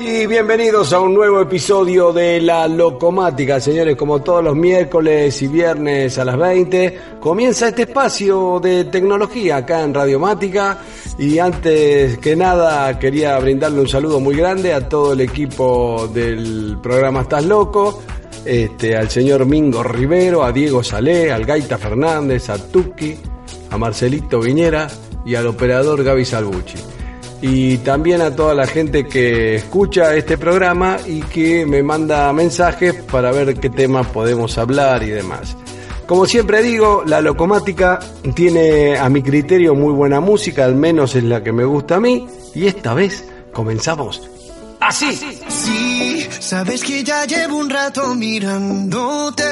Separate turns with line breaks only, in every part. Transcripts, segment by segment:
Y bienvenidos a un nuevo episodio de La Locomática, señores, como todos los miércoles y viernes a las 20, comienza este espacio de tecnología acá en Radiomática y antes que nada quería brindarle un saludo muy grande a todo el equipo del programa Estás Loco, este, al señor Mingo Rivero, a Diego Salé, al Gaita Fernández, a Tuki, a Marcelito Viñera y al operador Gaby Salbucci y también a toda la gente que escucha este programa y que me manda mensajes para ver qué temas podemos hablar y demás. Como siempre digo, la locomática tiene a mi criterio muy buena música, al menos es la que me gusta a mí, y esta vez comenzamos así.
Sí, sabes que ya llevo un rato mirándote.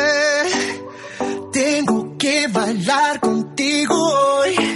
Tengo que bailar contigo hoy.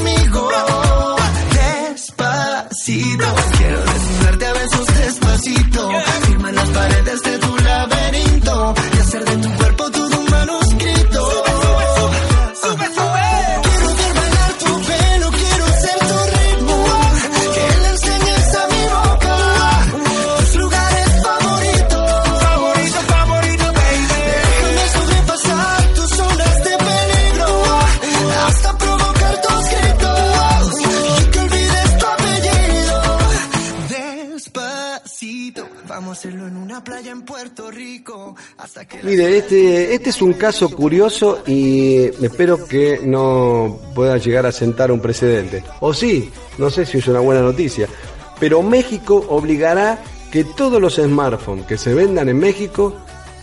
Mire, este, este es un caso curioso y espero que no pueda llegar a sentar un precedente. O sí, no sé si es una buena noticia, pero México obligará que todos los smartphones que se vendan en México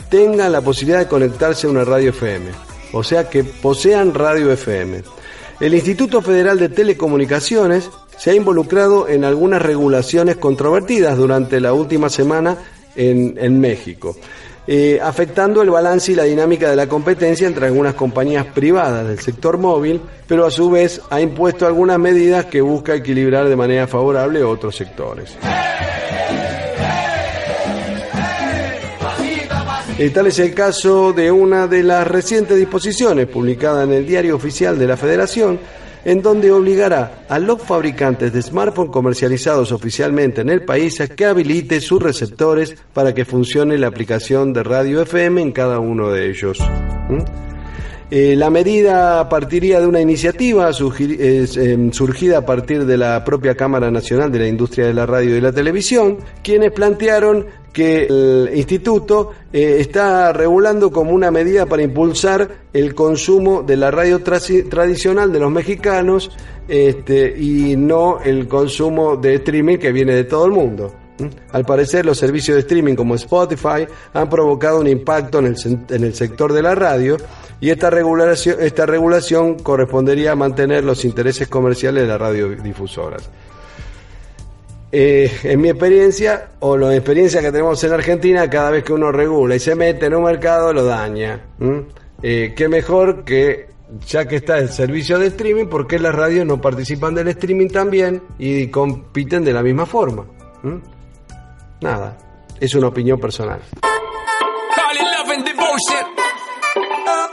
tengan la posibilidad de conectarse a una radio FM. O sea, que posean radio FM. El Instituto Federal de Telecomunicaciones se ha involucrado en algunas regulaciones controvertidas durante la última semana en, en México, eh, afectando el balance y la dinámica de la competencia entre algunas compañías privadas del sector móvil, pero a su vez ha impuesto algunas medidas que busca equilibrar de manera favorable otros sectores. Eh, tal es el caso de una de las recientes disposiciones publicada en el Diario Oficial de la Federación, en donde obligará a los fabricantes de smartphones comercializados oficialmente en el país a que habilite sus receptores para que funcione la aplicación de radio FM en cada uno de ellos. ¿Mm? Eh, la medida partiría de una iniciativa em, surgida a partir de la propia Cámara Nacional de la Industria de la Radio y la Televisión, quienes plantearon que el instituto eh, está regulando como una medida para impulsar el consumo de la radio tradicional de los mexicanos este, y no el consumo de streaming que viene de todo el mundo. Al parecer, los servicios de streaming como Spotify han provocado un impacto en el, en el sector de la radio y esta regulación, esta regulación correspondería a mantener los intereses comerciales de las radiodifusoras. Eh, en mi experiencia, o la experiencia que tenemos en Argentina, cada vez que uno regula y se mete en un mercado, lo daña. Eh, qué mejor que, ya que está el servicio de streaming, porque las radios no participan del streaming también y compiten de la misma forma. Nada, es una opinión personal.
Call it love and devotion.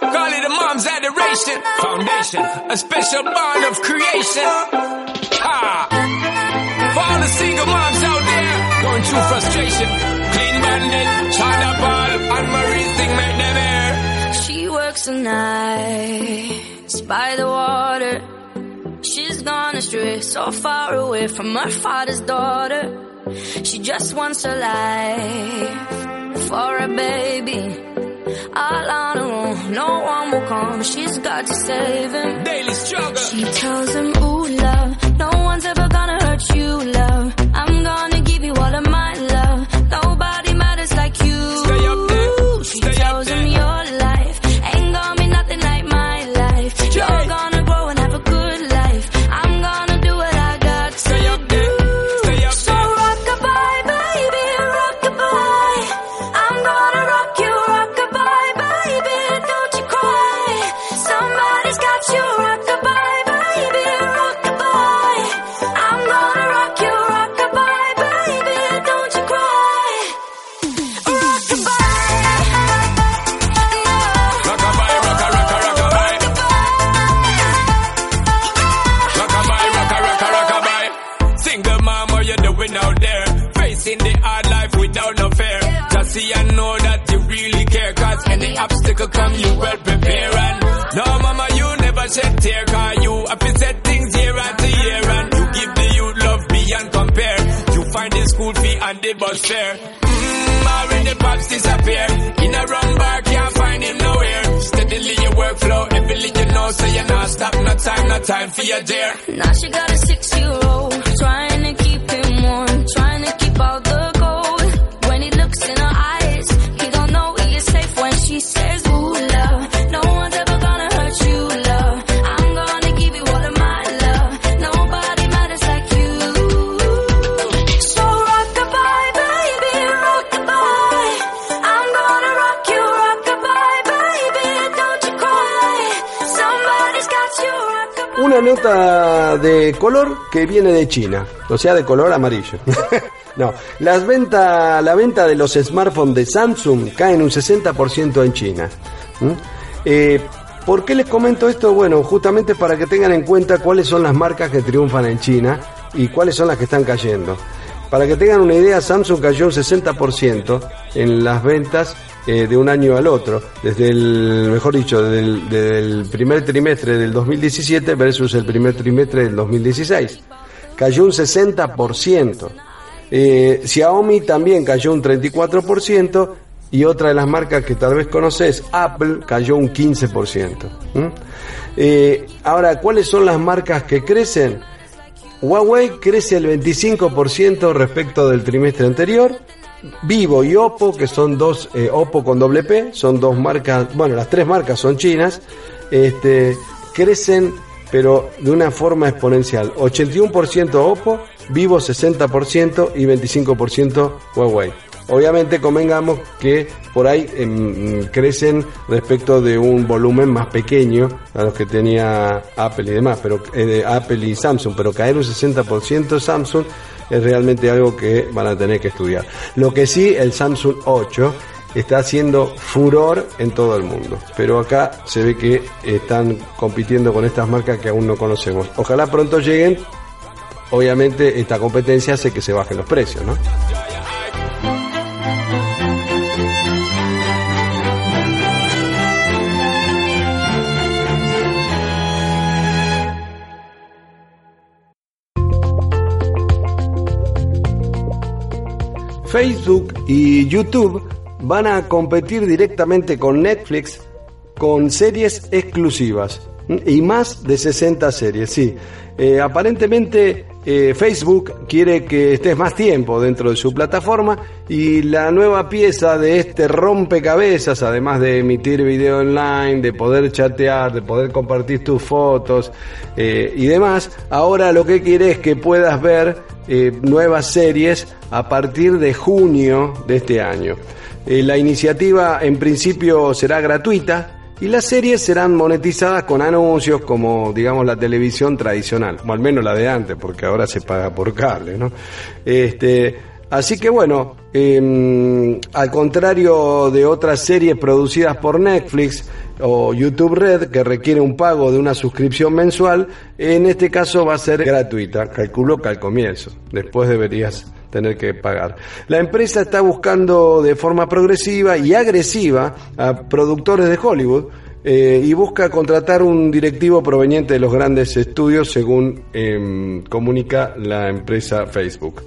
Call it a mom's adoration. Foundation, a special bond of creation. Ha! For all the single moms out there going through frustration. Clean bandit, China Paul, and Marie thing make them air.
She works the nights by the water. She's gone astray, so far away from her father's daughter. She just wants her life for a baby. All on her own, no one will come. She's got to save him.
Daily struggle.
She tells him, Ooh, love,
time, for your dear.
Now she got a six-year-old,
color que viene de China, o sea, de color amarillo. no, las venta, la venta de los smartphones de Samsung cae en un 60% en China. Eh, ¿Por qué les comento esto? Bueno, justamente para que tengan en cuenta cuáles son las marcas que triunfan en China y cuáles son las que están cayendo. Para que tengan una idea, Samsung cayó un 60% en las ventas eh, de un año al otro, desde el, mejor dicho, desde el, primer trimestre del 2017 versus el primer trimestre del 2016. Cayó un 60%. Eh, Xiaomi también cayó un 34% y otra de las marcas que tal vez conoces, Apple, cayó un 15%. ¿Mm? Eh, ahora, ¿cuáles son las marcas que crecen? Huawei crece el 25% respecto del trimestre anterior. Vivo y Oppo, que son dos, eh, Oppo con doble P, son dos marcas, bueno, las tres marcas son chinas, este, crecen pero de una forma exponencial. 81% Oppo, Vivo 60% y 25% Huawei. Obviamente convengamos que por ahí em, crecen respecto de un volumen más pequeño a los que tenía Apple y demás, pero eh, Apple y Samsung, pero caer un 60% Samsung es realmente algo que van a tener que estudiar. Lo que sí, el Samsung 8 está haciendo furor en todo el mundo, pero acá se ve que están compitiendo con estas marcas que aún no conocemos. Ojalá pronto lleguen. Obviamente esta competencia hace que se bajen los precios, ¿no? Facebook y YouTube van a competir directamente con Netflix con series exclusivas y más de 60 series, sí. Eh, aparentemente eh, Facebook quiere que estés más tiempo dentro de su plataforma y la nueva pieza de este rompecabezas, además de emitir video online, de poder chatear, de poder compartir tus fotos eh, y demás, ahora lo que quiere es que puedas ver nuevas series a partir de junio de este año. la iniciativa en principio será gratuita, y las series serán monetizadas con anuncios como, digamos, la televisión tradicional, o al menos la de antes, porque ahora se paga por cable, ¿no? Este, así que bueno, em, al contrario de otras series producidas por Netflix o YouTube Red, que requiere un pago de una suscripción mensual, en este caso va a ser gratuita, calculo que al comienzo, después deberías tener que pagar. La empresa está buscando de forma progresiva y agresiva a productores de Hollywood eh, y busca contratar un directivo proveniente de los grandes estudios, según em, comunica la empresa Facebook.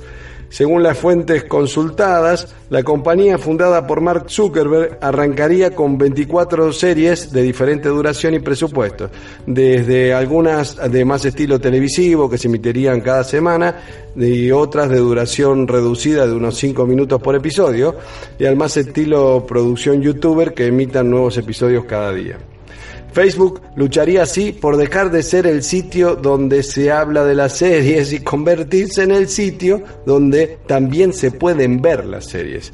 Según las fuentes consultadas, la compañía fundada por Mark Zuckerberg arrancaría con 24 series de diferente duración y presupuesto, desde algunas de más estilo televisivo que se emitirían cada semana y otras de duración reducida de unos 5 minutos por episodio, y al más estilo producción youtuber que emitan nuevos episodios cada día. Facebook lucharía así por dejar de ser el sitio donde se habla de las series y convertirse en el sitio donde también se pueden ver las series.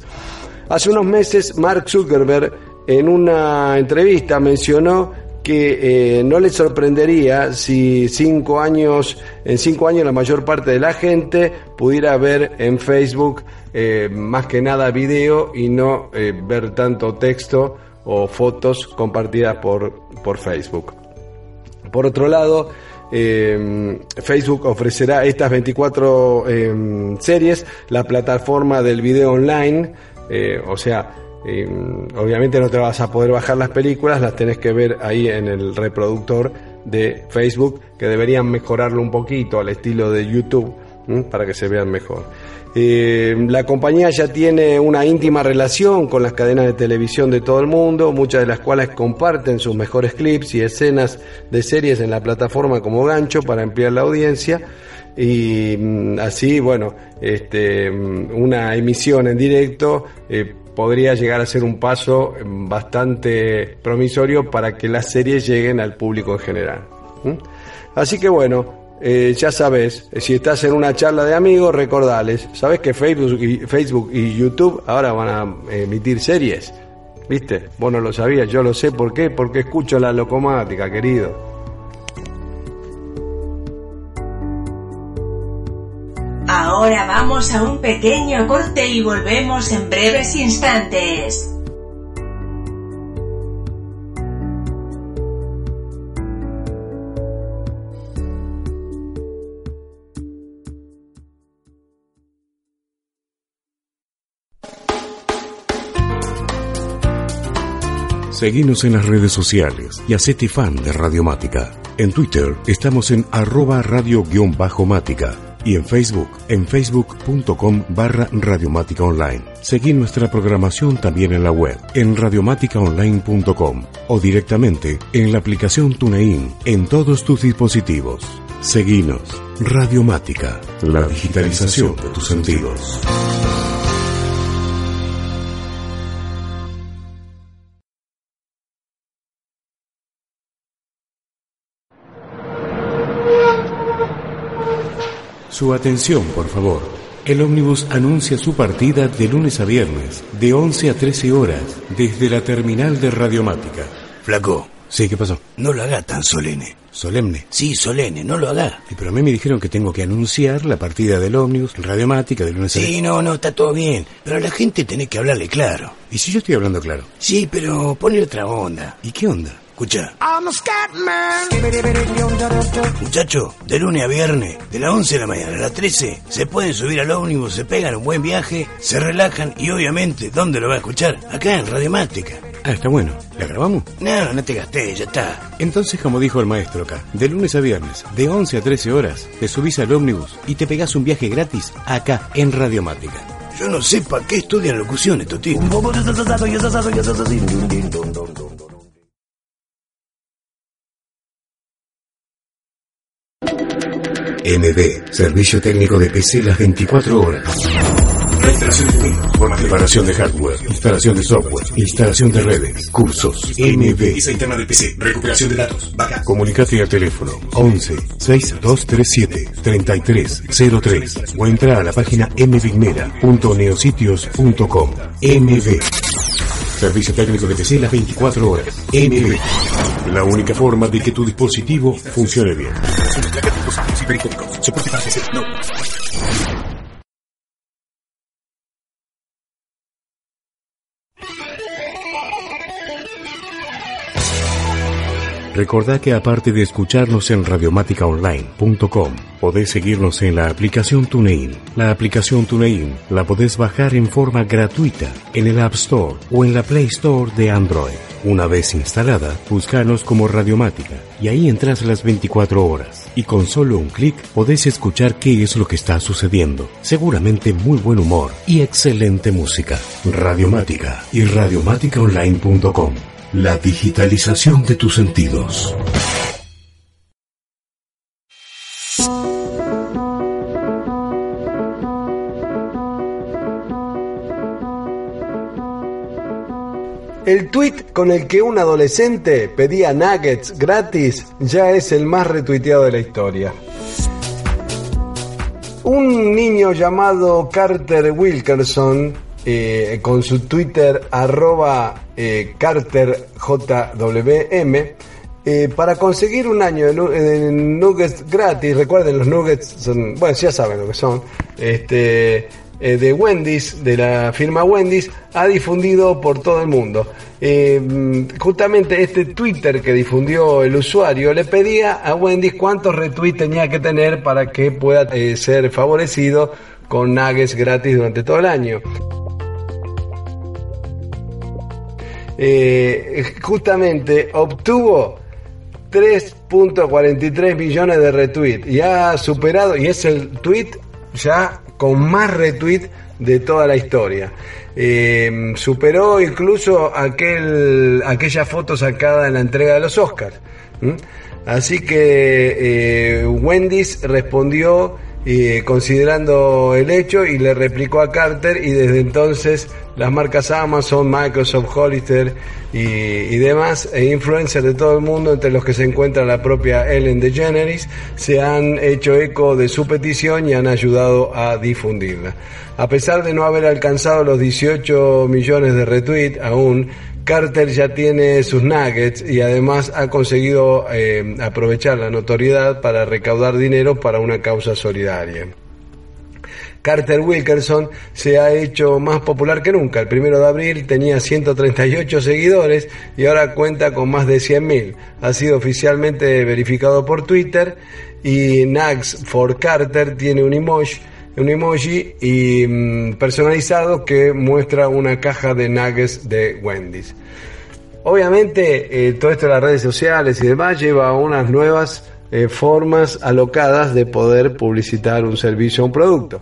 Hace unos meses Mark Zuckerberg en una entrevista mencionó que eh, no le sorprendería si cinco años, en cinco años la mayor parte de la gente pudiera ver en Facebook eh, más que nada video y no eh, ver tanto texto o fotos compartidas por, por Facebook. Por otro lado, eh, Facebook ofrecerá estas 24 eh, series, la plataforma del video online, eh, o sea, obviamente no te vas a poder bajar las películas, las tenés que ver ahí en el reproductor de Facebook, que deberían mejorarlo un poquito al estilo de YouTube para que se vean mejor. Eh, la compañía ya tiene una íntima relación con las cadenas de televisión de todo el mundo, muchas de las cuales comparten sus mejores clips y escenas de series en la plataforma como gancho para ampliar la audiencia y mm, así, bueno, este, mm, una emisión en directo eh, podría llegar a ser un paso mm, bastante promisorio para que las series lleguen al público en general. Así que bueno, eh, ya sabes, si estás en una charla de amigos, recordales, sabes que Facebook y, Facebook y YouTube ahora van a emitir series, ¿viste? Vos no lo sabías, yo lo sé, ¿por qué? Porque escucho la locomática, querido.
Ahora vamos a un pequeño corte y volvemos en breves instantes.
Seguimos en las redes sociales y hacete fan de Radiomática. En Twitter estamos en arroba radio-mática y en Facebook en facebook.com barra radiomática online. Seguí nuestra programación también en la web en radiomáticaonline.com o directamente en la aplicación TuneIn en todos tus dispositivos. Seguinos. Radiomática, la digitalización de tus sentidos. Su atención, por favor. El ómnibus anuncia su partida de lunes a viernes, de 11 a 13 horas, desde la terminal de Radiomática.
Flaco,
Sí, ¿qué pasó?
no lo haga tan solemne.
Solemne.
Sí, solemne, no lo haga.
Y pero a mí me dijeron que tengo que anunciar la partida del ómnibus en Radiomática de lunes a
Sí, no, no, está todo bien. Pero a la gente tenés que hablarle claro.
¿Y si yo estoy hablando claro?
Sí, pero ponle otra onda.
¿Y qué onda?
Escucha. Muchacho, de lunes a viernes, de las 11 de la mañana a las 13, se pueden subir al ómnibus, se pegan un buen viaje, se relajan y obviamente, ¿dónde lo va a escuchar? Acá en Radiomática.
Ah, está bueno. ¿La grabamos?
No, no te gasté, ya está.
Entonces, como dijo el maestro acá, de lunes a viernes, de 11 a 13 horas, te subís al ómnibus y te pegás un viaje gratis acá en Radiomática.
Yo no sé para qué estudian locución estos
MB, servicio técnico de PC las 24 horas. Reinstalación de de preparación de hardware, instalación de software, instalación de redes, cursos, MB.
Visa interna del PC, recuperación de datos, backup.
Comunicate al teléfono 11 6237 3303 o entra a la página mvignera.neositios.com. MB. Servicio técnico de PC las 24 horas. MB. La única forma de que tu dispositivo funcione bien. Recordá que aparte de escucharnos en radiomáticaonline.com, podés seguirnos en la aplicación TuneIn. La aplicación TuneIn la podés bajar en forma gratuita en el App Store o en la Play Store de Android. Una vez instalada, búscanos como Radiomática y ahí entras las 24 horas. Y con solo un clic podés escuchar qué es lo que está sucediendo. Seguramente muy buen humor y excelente música. Radiomática y radiomáticaonline.com. La digitalización de tus sentidos.
El tweet con el que un adolescente pedía nuggets gratis ya es el más retuiteado de la historia. Un niño llamado Carter Wilkerson, eh, con su Twitter arroba eh, CarterJWM, eh, para conseguir un año de, nu- de nuggets gratis, recuerden los nuggets son, bueno, ya saben lo que son, este, eh, de Wendy's, de la firma Wendy's, ha difundido por todo el mundo. Eh, justamente este Twitter que difundió el usuario le pedía a Wendy's cuántos retweets tenía que tener para que pueda eh, ser favorecido con nuggets gratis durante todo el año. Eh, justamente obtuvo 3.43 millones de retweets y ha superado, y es el tweet ya con más retweet de toda la historia. Eh, superó incluso aquel, aquella foto sacada en la entrega de los Oscars. Así que eh, Wendy's respondió eh, considerando el hecho y le replicó a Carter y desde entonces las marcas Amazon, Microsoft, Hollister y, demás e influencers de todo el mundo, entre los que se encuentra la propia Ellen DeGeneres, se han hecho eco de su petición y han ayudado a difundirla. A pesar de no haber alcanzado los 18 millones de retweets aún, Carter ya tiene sus nuggets y además ha conseguido eh, aprovechar la notoriedad para recaudar dinero para una causa solidaria. Carter Wilkerson se ha hecho más popular que nunca. El primero de abril tenía 138 seguidores y ahora cuenta con más de 100.000. Ha sido oficialmente verificado por Twitter y Nugs for Carter tiene un emoji, un emoji y, mm, personalizado que muestra una caja de nuggets de Wendy's. Obviamente, eh, todo esto de las redes sociales y demás lleva a unas nuevas eh, formas alocadas de poder publicitar un servicio o un producto.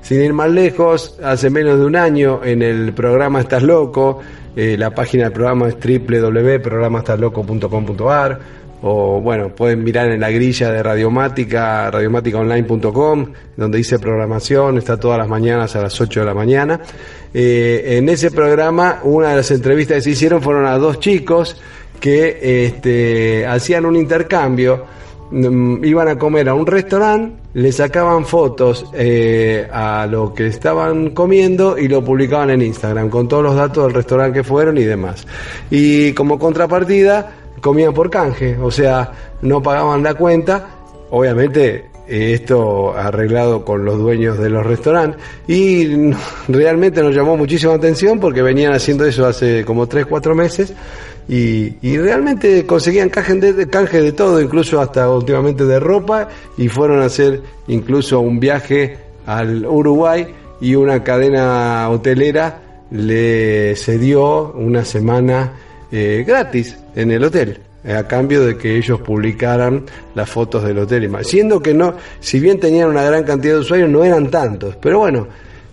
Sin ir más lejos, hace menos de un año en el programa Estás Loco, eh, la página del programa es www.programaestasloco.com.ar o bueno, pueden mirar en la grilla de Radiomática, radiomáticaonline.com, donde dice programación, está todas las mañanas a las 8 de la mañana. Eh, en ese programa, una de las entrevistas que se hicieron fueron a dos chicos que este, hacían un intercambio, iban a comer a un restaurante, le sacaban fotos eh, a lo que estaban comiendo y lo publicaban en Instagram con todos los datos del restaurante que fueron y demás. Y como contrapartida, comían por canje, o sea, no pagaban la cuenta, obviamente eh, esto arreglado con los dueños de los restaurantes. Y realmente nos llamó muchísima atención porque venían haciendo eso hace como 3, 4 meses y, y realmente conseguían canje de, canje de todo, incluso hasta últimamente de ropa y fueron a hacer incluso un viaje al Uruguay y una cadena hotelera le cedió una semana eh, gratis en el hotel eh, a cambio de que ellos publicaran las fotos del hotel y. Siendo que no, si bien tenían una gran cantidad de usuarios, no eran tantos. Pero bueno,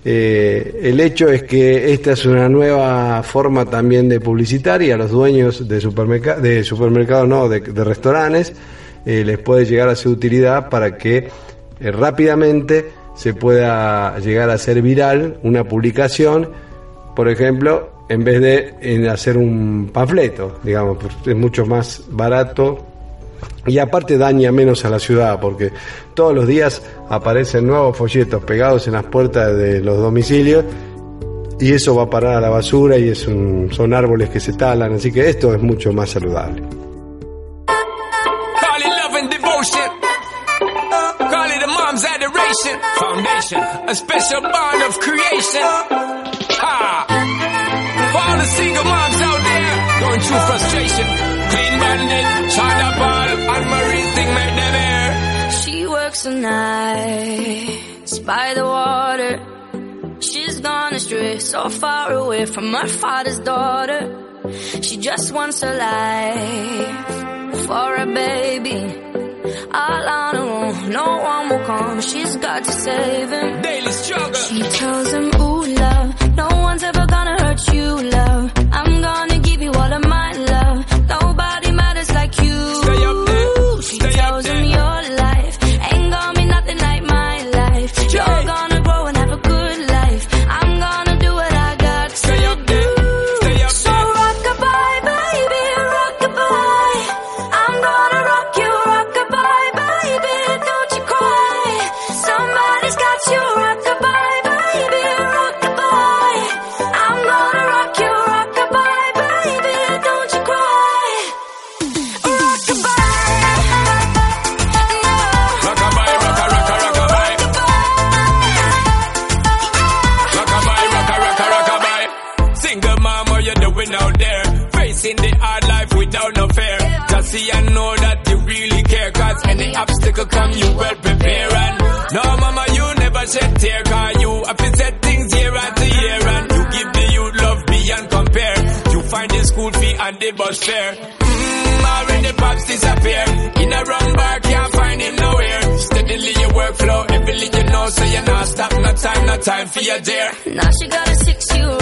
Eh, el hecho es que esta es una nueva forma también de publicitar y a los dueños de, supermerca de supermercados, no, de, restaurantes, eh, les puede llegar a ser utilidad para que eh, rápidamente se pueda llegar a ser viral una publicación, por ejemplo, en vez de hacer un panfleto, digamos, es mucho más barato y aparte daña menos a la ciudad porque todos los días aparecen nuevos folletos pegados en las puertas de los domicilios y eso va a parar a la basura y es son árboles que se talan, así que esto es mucho más saludable.
Call it and it a mom's adoration. Foundation, a special bond of creation. Ha! For all the single moms out there going through frustration. Clean bandit, China Paul, and Marie thing made them air.
She works the nights by the water. She's gone astray, so far away from her father's daughter. She just wants a life for a baby. All on her own, no one will come. She's got to save him.
Daily struggle.
She tells him, Ooh, love, no one's ever
any come, you well prepare. And no, mama, you never said tear. Cause you have to things year after year. And you give the youth love beyond compare. You find the school fee and the bus fare. Mmm, already pops disappear. In a run bar, can't find him nowhere. Steadily your workflow, everything you know, so you're not stop, no time, no time for your dear.
Now she got a six-year-old,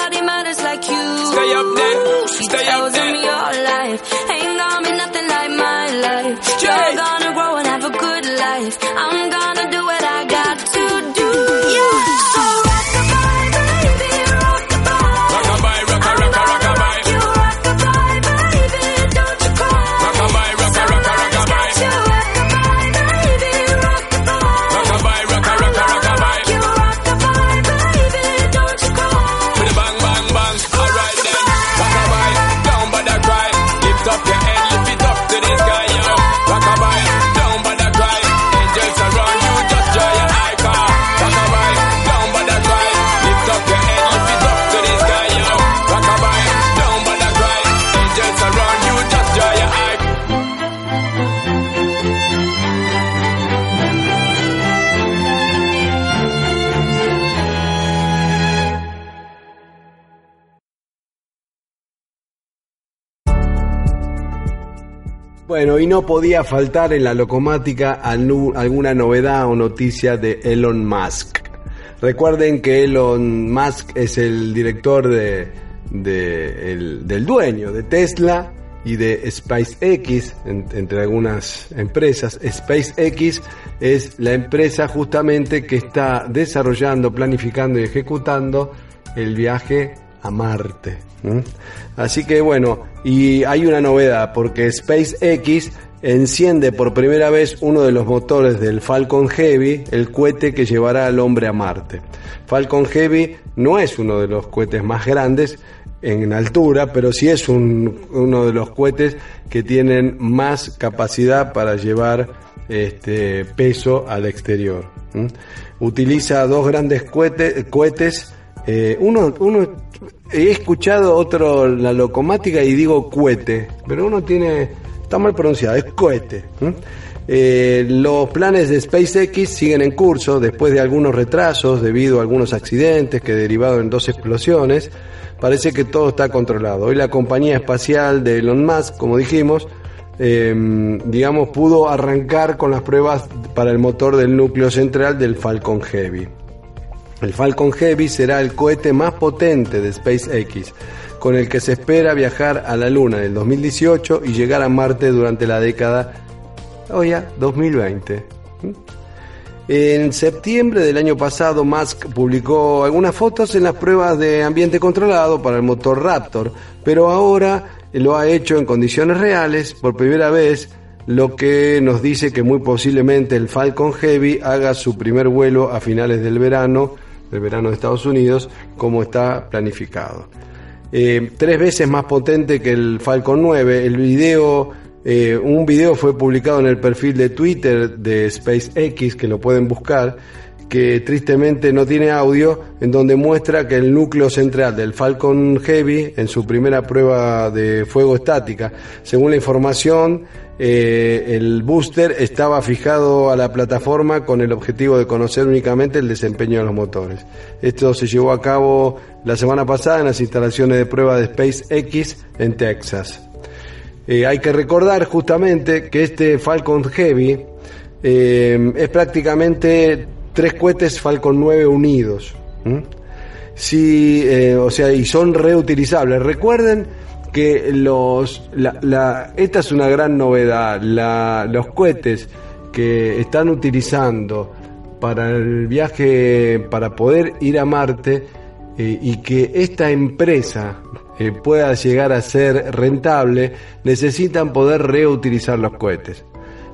Bueno, y no podía faltar en la locomática alguna novedad o noticia de Elon Musk. Recuerden que Elon Musk es el director de, de- el- del dueño de Tesla y de SpaceX, en- entre algunas empresas. SpaceX es la empresa justamente que está desarrollando, planificando y ejecutando el viaje a Marte. Así que bueno, y hay una novedad, porque SpaceX enciende por primera vez uno de los motores del Falcon Heavy, el cohete que llevará al hombre a Marte. Falcon Heavy no es uno de los cohetes más grandes en altura, pero sí es un- uno de los cohetes que tienen más capacidad para llevar este, peso al exterior. Utiliza dos grandes cohete- cohetes, eh, uno, uno he escuchado otro la locomática y digo cohete, pero uno tiene está mal pronunciado, es cohete. Eh, los planes de SpaceX siguen en curso después de algunos retrasos debido a algunos accidentes que derivaron en dos explosiones. Parece que todo está controlado. Hoy la compañía espacial de Elon Musk, como dijimos, eh, digamos, pudo arrancar con las pruebas para el motor del núcleo central del Falcon Heavy. El Falcon Heavy será el cohete más potente de SpaceX, con el que se espera viajar a la Luna en el 2018 y llegar a Marte durante la década, oh ya, 2020. En septiembre del año pasado, Musk publicó algunas fotos en las pruebas de ambiente controlado para el motor Raptor, pero ahora lo ha hecho en condiciones reales por primera vez, lo que nos dice que muy posiblemente el Falcon Heavy haga su primer vuelo a finales del verano, del verano de Estados Unidos, como está planificado. Eh, tres veces más potente que el Falcon 9. El video, eh, un video fue publicado en el perfil de Twitter de SpaceX, que lo pueden buscar, que tristemente no tiene audio, en donde muestra que el núcleo central del Falcon Heavy, en su primera prueba de fuego estática, según la información, eh, el booster estaba fijado a la plataforma con el objetivo de conocer únicamente el desempeño de los motores. Esto se llevó a cabo la semana pasada en las instalaciones de prueba de SpaceX en Texas. Eh, hay que recordar justamente que este Falcon Heavy eh, es prácticamente tres cohetes Falcon 9 unidos. o sea, y son reutilizables. Recuerden que los, la, la- esta es una gran novedad. La- los cohetes que están utilizando para el viaje, para poder ir a Marte, eh, y que esta empresa eh, pueda llegar a ser rentable, necesitan poder reutilizar los cohetes.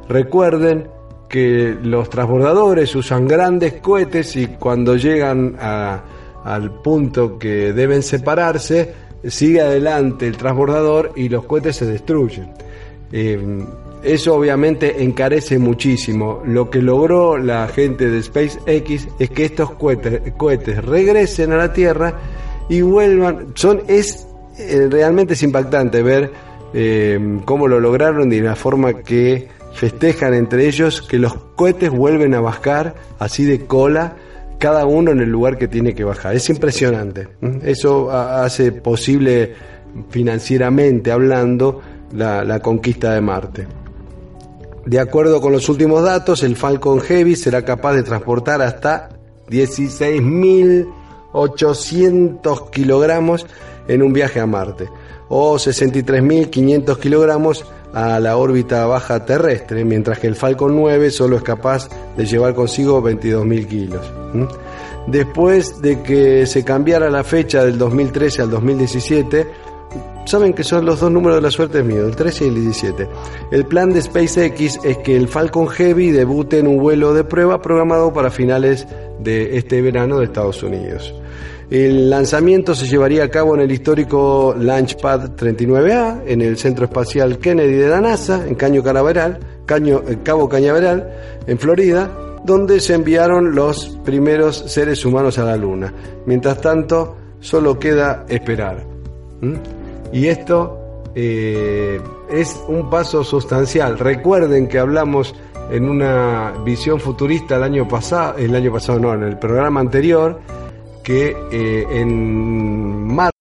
Recuerden que los transbordadores usan grandes cohetes y cuando llegan a- al punto que deben separarse, sigue adelante el transbordador y los cohetes se destruyen. Eh, eso obviamente encarece muchísimo. Lo que logró la gente de SpaceX es que estos cohetes, cohetes regresen a la Tierra y vuelvan. Son, es eh, realmente es impactante ver eh, cómo lo lograron y la forma que festejan entre ellos que los cohetes vuelven a bajar así de cola cada uno en el lugar que tiene que bajar. Es impresionante. ¿m? Eso ha- hace posible financieramente hablando la, la conquista de Marte. De acuerdo con los últimos datos, el Falcon Heavy será capaz de transportar hasta 16.800 kilogramos en un viaje a Marte o 63.500 kilogramos a la órbita baja terrestre, mientras que el Falcon 9 solo es capaz de llevar consigo 22.000 kilos. Después de que se cambiara la fecha del 2013 al 2017, saben que son los dos números de la suerte mío, el 13 y el 17. El plan de SpaceX es que el Falcon Heavy debute en un vuelo de prueba programado para finales de este verano de Estados Unidos. El lanzamiento se llevaría a cabo en el histórico Launchpad 39A, en el Centro Espacial Kennedy de la NASA, en Caño Canaveral, Caño, eh, Cabo Cañaveral, en Florida, donde se enviaron los primeros seres humanos a la Luna. Mientras tanto, solo queda esperar. Y esto eh, es un paso sustancial. Recuerden que hablamos en una visión futurista el año pasado, el año pasado no, en el programa anterior, que eh, en mar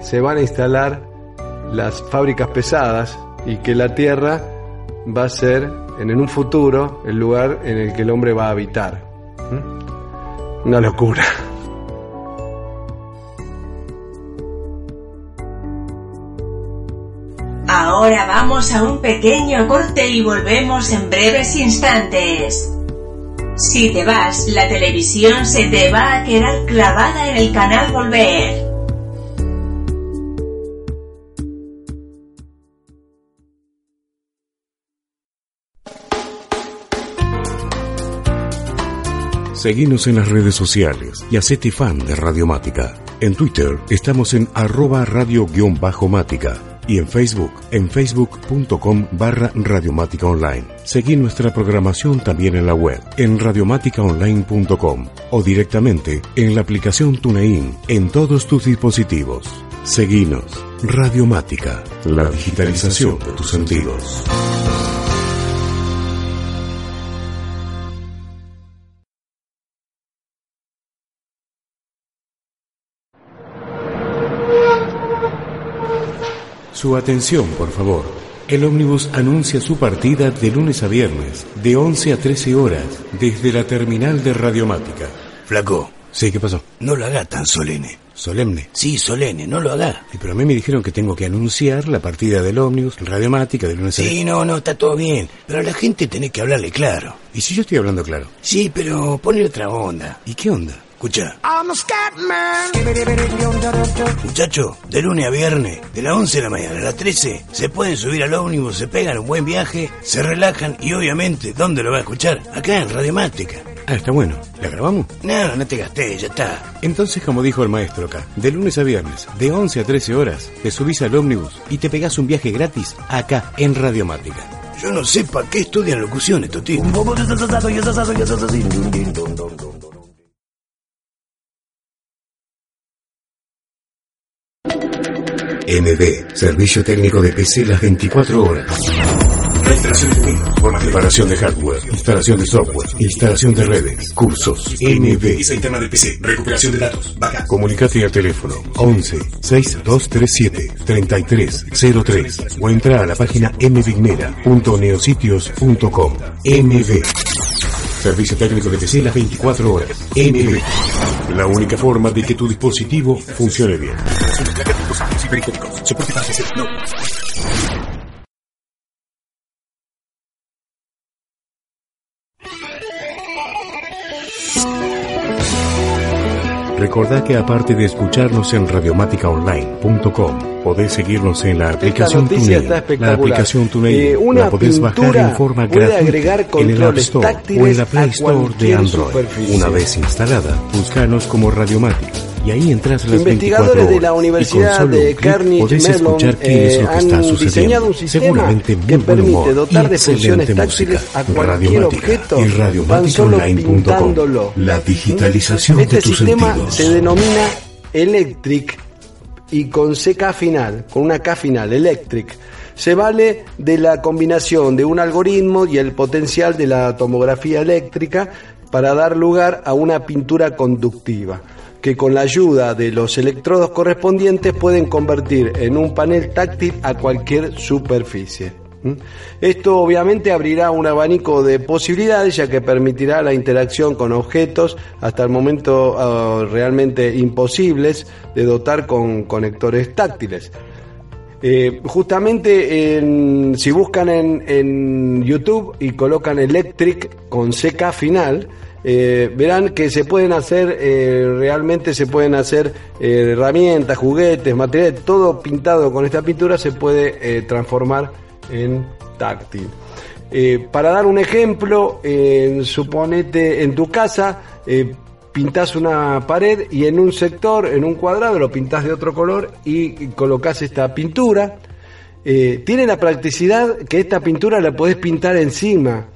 se van a instalar las fábricas pesadas y que la Tierra va a ser en un futuro el lugar en el que el hombre va a habitar. ¿Mm? Una locura.
Ahora vamos a un pequeño corte y volvemos en breves instantes. Si te vas, la televisión se te va a quedar clavada en el canal Volver.
Seguinos en las redes sociales y hacete fan de Radiomática. En Twitter estamos en arroba radio-mática y en Facebook en facebook.com barra radiomática online. Seguí nuestra programación también en la web en radiomáticaonline.com o directamente en la aplicación TuneIn en todos tus dispositivos. Seguinos. Radiomática, la digitalización de tus sentidos. Su atención, por favor. El ómnibus anuncia su partida de lunes a viernes, de 11 a 13 horas, desde la terminal de Radiomática.
Flaco,
Sí, ¿qué pasó?
no lo haga tan solemne.
Solemne.
Sí, solemne, no lo haga.
Y pero a mí me dijeron que tengo que anunciar la partida del ómnibus en Radiomática de lunes a
Sí, no, no, está todo bien. Pero a la gente tenés que hablarle claro.
¿Y si yo estoy hablando claro?
Sí, pero ponle otra onda.
¿Y qué onda?
Escucha. Muchacho, de lunes a viernes, de las 11 de la mañana a las 13, se pueden subir al ómnibus, se pegan un buen viaje, se relajan y obviamente, ¿dónde lo va a escuchar? Acá en Radiomática.
Ah, está bueno. ¿La grabamos?
No, no te gasté, ya está.
Entonces, como dijo el maestro acá, de lunes a viernes, de 11 a 13 horas, te subís al ómnibus y te pegás un viaje gratis acá en Radiomática.
Yo no sé para qué estudian locución estos tíos.
MB, servicio técnico de PC las 24 horas.
Instalación de Windows, formación
Reparación de hardware, instalación de software, instalación de redes, cursos, MB.
Visa interna de PC, recuperación de datos, backup.
Comunicate al teléfono 11 6237 3303 o entra a la página mvignera.neositios.com. MB. Servicio técnico de PC las 24 horas. MB. La única forma de que tu dispositivo funcione bien.
Soporte para
Recordá que aparte de escucharnos en radiomáticaonline.com, podés seguirnos en la aplicación TuneIn. La aplicación TuneIn
Eh,
la podés bajar en forma gratuita en el App Store o en la Play Store de Android.
superficie.
Una vez instalada, buscanos como Radiomática y ahí entras las 24
Investigadores
horas.
de la Universidad de Carnegie Mellon
escuchar qué es
eh,
lo que está
han
sucediendo.
diseñado un sistema que permite dotar de funciones táctiles a cualquier objeto
y
tan solo pintándolo.
La digitalización
Este
de tus
sistema
sentidos.
se denomina Electric y con CK final, con una K final, Electric. Se vale de la combinación de un algoritmo y el potencial de la tomografía eléctrica para dar lugar a una pintura conductiva, que con la ayuda de los electrodos correspondientes pueden convertir en un panel táctil a cualquier superficie. ¿Mm? Esto obviamente abrirá un abanico de posibilidades ya que permitirá la interacción con objetos hasta el momento ah, realmente imposibles de dotar con conectores táctiles. Eh, justamente en- si buscan en, en YouTube y colocan Electric con CK final, eh, verán que se pueden hacer, eh, realmente se pueden hacer eh, herramientas, juguetes, materiales, todo pintado con esta pintura se puede transformar en táctil. Para dar un ejemplo, suponete en tu casa, pintás una pared y en un sector, en un cuadrado, lo pintás de otro color y colocas esta pintura. Tiene la practicidad que esta pintura la podés pintar encima.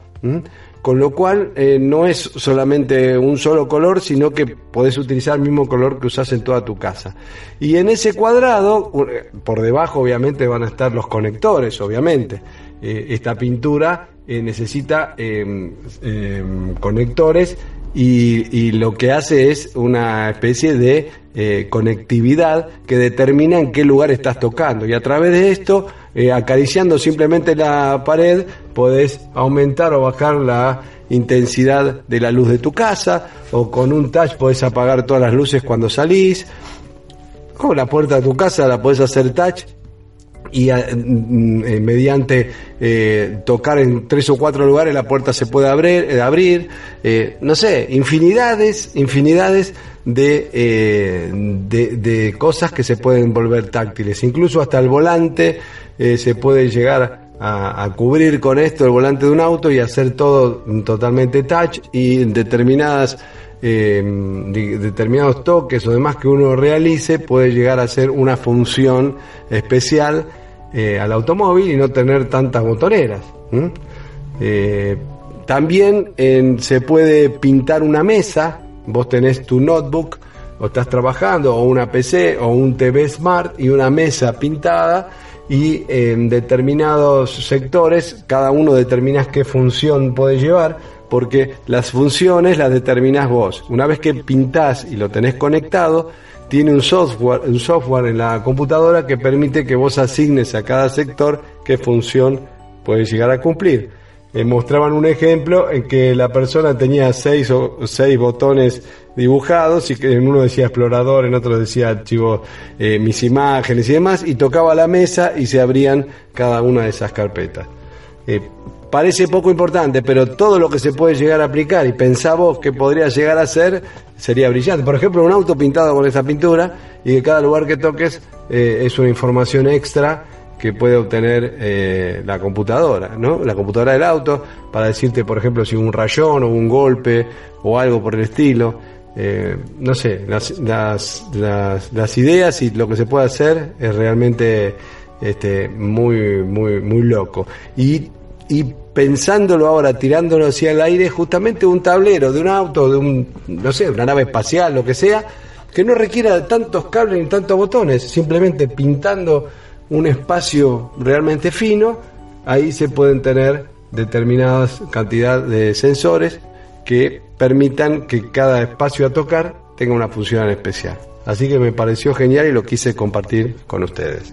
Con lo cual eh, no es solamente un solo color, sino que podés utilizar el mismo color que usás en toda tu casa. Y en ese cuadrado, eh, por debajo obviamente van a estar los conectores, obviamente. Eh, esta pintura necesita eh, eh, conectores y, lo que hace es una especie de conectividad que determina en qué lugar estás tocando. Y a través de esto, eh, acariciando simplemente la pared, podés aumentar o bajar la intensidad de la luz de tu casa, o con un touch podés apagar todas las luces cuando salís, o la puerta de tu casa la podés hacer touch y eh, mm, eh, mediante tocar en tres o cuatro lugares la puerta se puede abrir, no sé, infinidades, infinidades de, de, de cosas que se pueden volver táctiles, incluso hasta el volante eh, se puede llegar a, cubrir con esto el volante de un auto y hacer todo totalmente touch y determinadas eh, de- determinados toques o demás que uno realice puede llegar a ser una función especial eh, al automóvil y no tener tantas botoneras. también en- se puede pintar una mesa, vos tenés tu notebook o estás trabajando o una PC o un TV Smart y una mesa pintada y en determinados sectores cada uno determinas qué función puede llevar porque las funciones las determinas vos. Una vez que pintás y lo tenés conectado, tiene un software, un software en la computadora que permite que vos asignes a cada sector qué función puede llegar a cumplir. Eh, mostraban un ejemplo en que la persona tenía seis o seis botones dibujados y que en uno decía explorador, en otro decía archivo eh, mis imágenes y demás, y tocaba la mesa y se abrían cada una de esas carpetas. Eh, parece poco importante, pero todo lo que se puede llegar a aplicar y pensamos que podría llegar a ser sería brillante. Por ejemplo, un auto pintado con esa pintura y que cada lugar que toques es una información extra que puede obtener eh, la computadora, ¿no? La computadora del auto para decirte, por ejemplo, si un rayón o un golpe o algo por el estilo. Eh, no sé, las, las, las, ideas y lo que se puede hacer es realmente este, muy, muy, muy loco. Y, y pensándolo ahora, tirándolo hacia el aire, justamente un tablero de un auto, de un, no sé, una nave espacial, lo que sea, que no requiera tantos cables ni tantos botones, simplemente pintando un espacio realmente fino, ahí se pueden tener determinadas cantidad de sensores que permitan que cada espacio a tocar tenga una función especial. Así que me pareció genial y lo quise compartir con ustedes.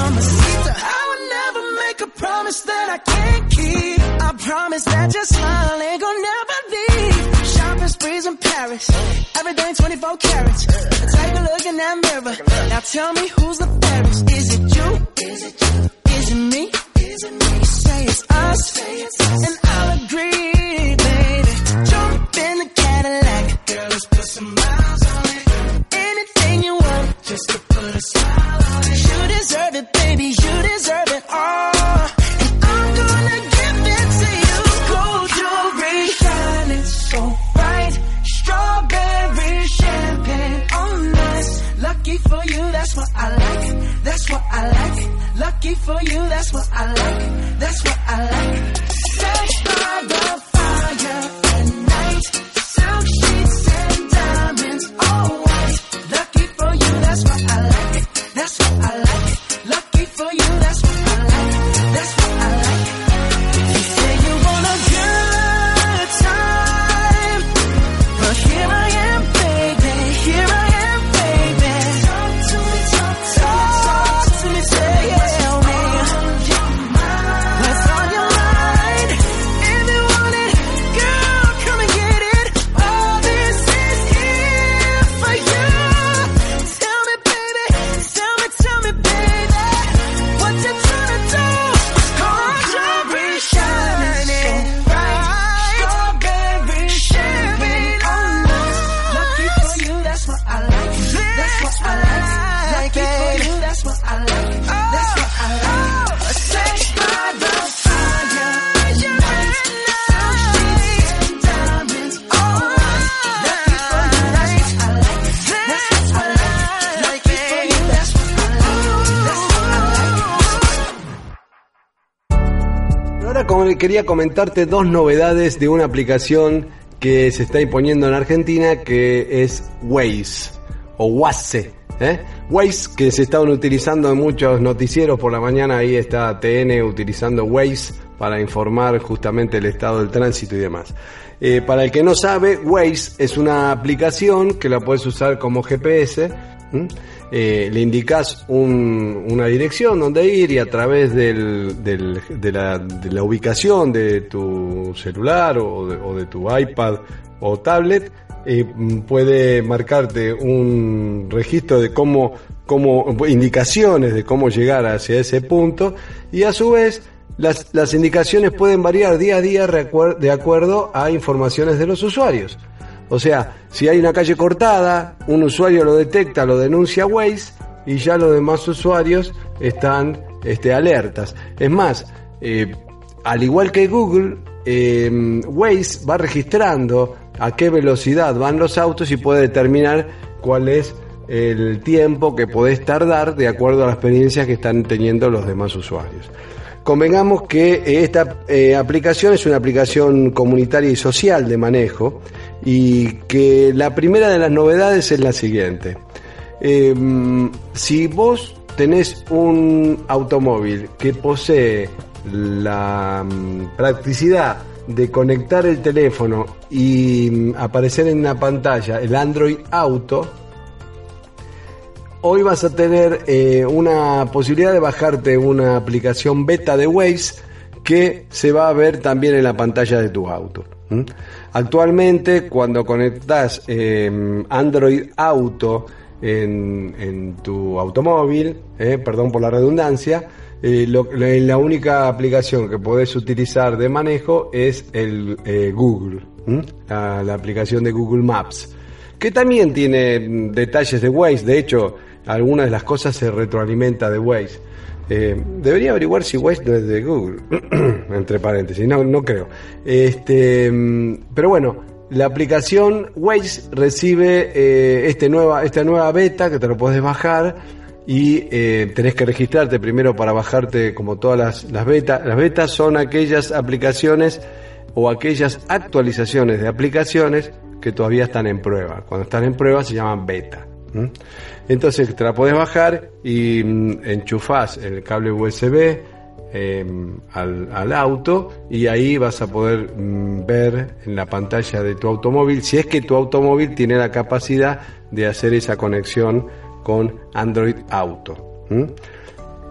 promise that I can't keep. I promise that your smile ain't gonna never leave. Shopping sprees in Paris. Everything 24 carats. Take a look in that mirror. Now tell me who's the fairest.
Que- quería comentarte dos novedades de una aplicación que se está imponiendo en Argentina que es Waze o Waze. ¿eh? Waze que se estaban utilizando en muchos noticieros por la mañana, ahí está TN utilizando Waze para informar justamente el estado del tránsito y demás. Eh, para el que no sabe, Waze es una aplicación que la puedes usar como GPS. Eh, le indicas un- una dirección donde ir y a través del- del- de, la, de la ubicación de tu celular o de, o de tu iPad o tablet eh, puede marcarte un registro de cómo, cómo indicaciones de cómo llegar hacia ese punto y a su vez las, las indicaciones pueden variar día a día de acuerdo a informaciones de los usuarios. O sea, si hay una calle cortada, un usuario lo detecta, lo denuncia a Waze y ya los demás usuarios están este, alertas. Es más, eh, al igual que Google, eh, Waze va registrando a qué velocidad van los autos y puede determinar cuál es el tiempo que podés tardar de acuerdo a la experiencia que están teniendo los demás usuarios. Convengamos que esta eh, aplicación es una aplicación comunitaria y social de manejo y que la primera de las novedades es la siguiente. Eh, si vos tenés un automóvil que posee la mm, practicidad de conectar el teléfono y mm, aparecer en la pantalla el Android Auto, Hoy vas a tener eh, una posibilidad de bajarte una aplicación beta de Waze que se va a ver también en la pantalla de tu auto. Actualmente, cuando conectas eh, Android Auto en, tu automóvil, eh, perdón por la redundancia, eh, la, única aplicación que podés utilizar de manejo es el Google, la, la aplicación de Google Maps que también tiene mm, detalles de Waze. De hecho, algunas de las cosas se retroalimenta de Waze. Eh, debería averiguar si Waze es de Google, entre paréntesis, no, creo. Este, mm, pero bueno, la aplicación Waze recibe eh, este nueva, esta nueva beta que te lo puedes bajar y eh, tenés que registrarte primero para bajarte como todas las, las betas. Las betas son aquellas aplicaciones o aquellas actualizaciones de aplicaciones que todavía están en prueba. Cuando están en prueba se llaman beta. Entonces te la podés bajar y mm, enchufás el cable USB eh, al, al auto y ahí vas a poder mm, ver en la pantalla de tu automóvil si es que tu automóvil tiene la capacidad de hacer esa conexión con Android Auto.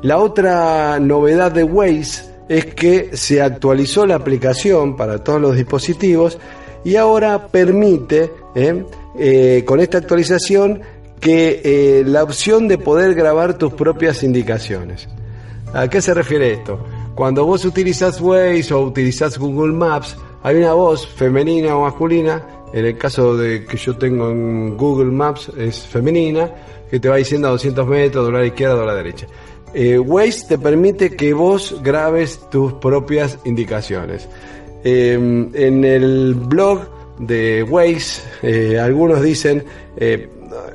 La otra novedad de Waze es que se actualizó la aplicación para todos los dispositivos y ahora permite, ¿eh? Eh, con esta actualización, que eh, la opción de poder grabar tus propias indicaciones. ¿A qué se refiere esto? Cuando vos utilizas Waze o utilizas Google Maps, hay una voz femenina o masculina, en el caso de que yo tengo en Google Maps es femenina, que te va diciendo a 200 metros, doblar a la izquierda, doblar a la derecha. Eh, Waze te permite que vos grabes tus propias indicaciones. Eh, en el blog de Waze, eh, algunos dicen,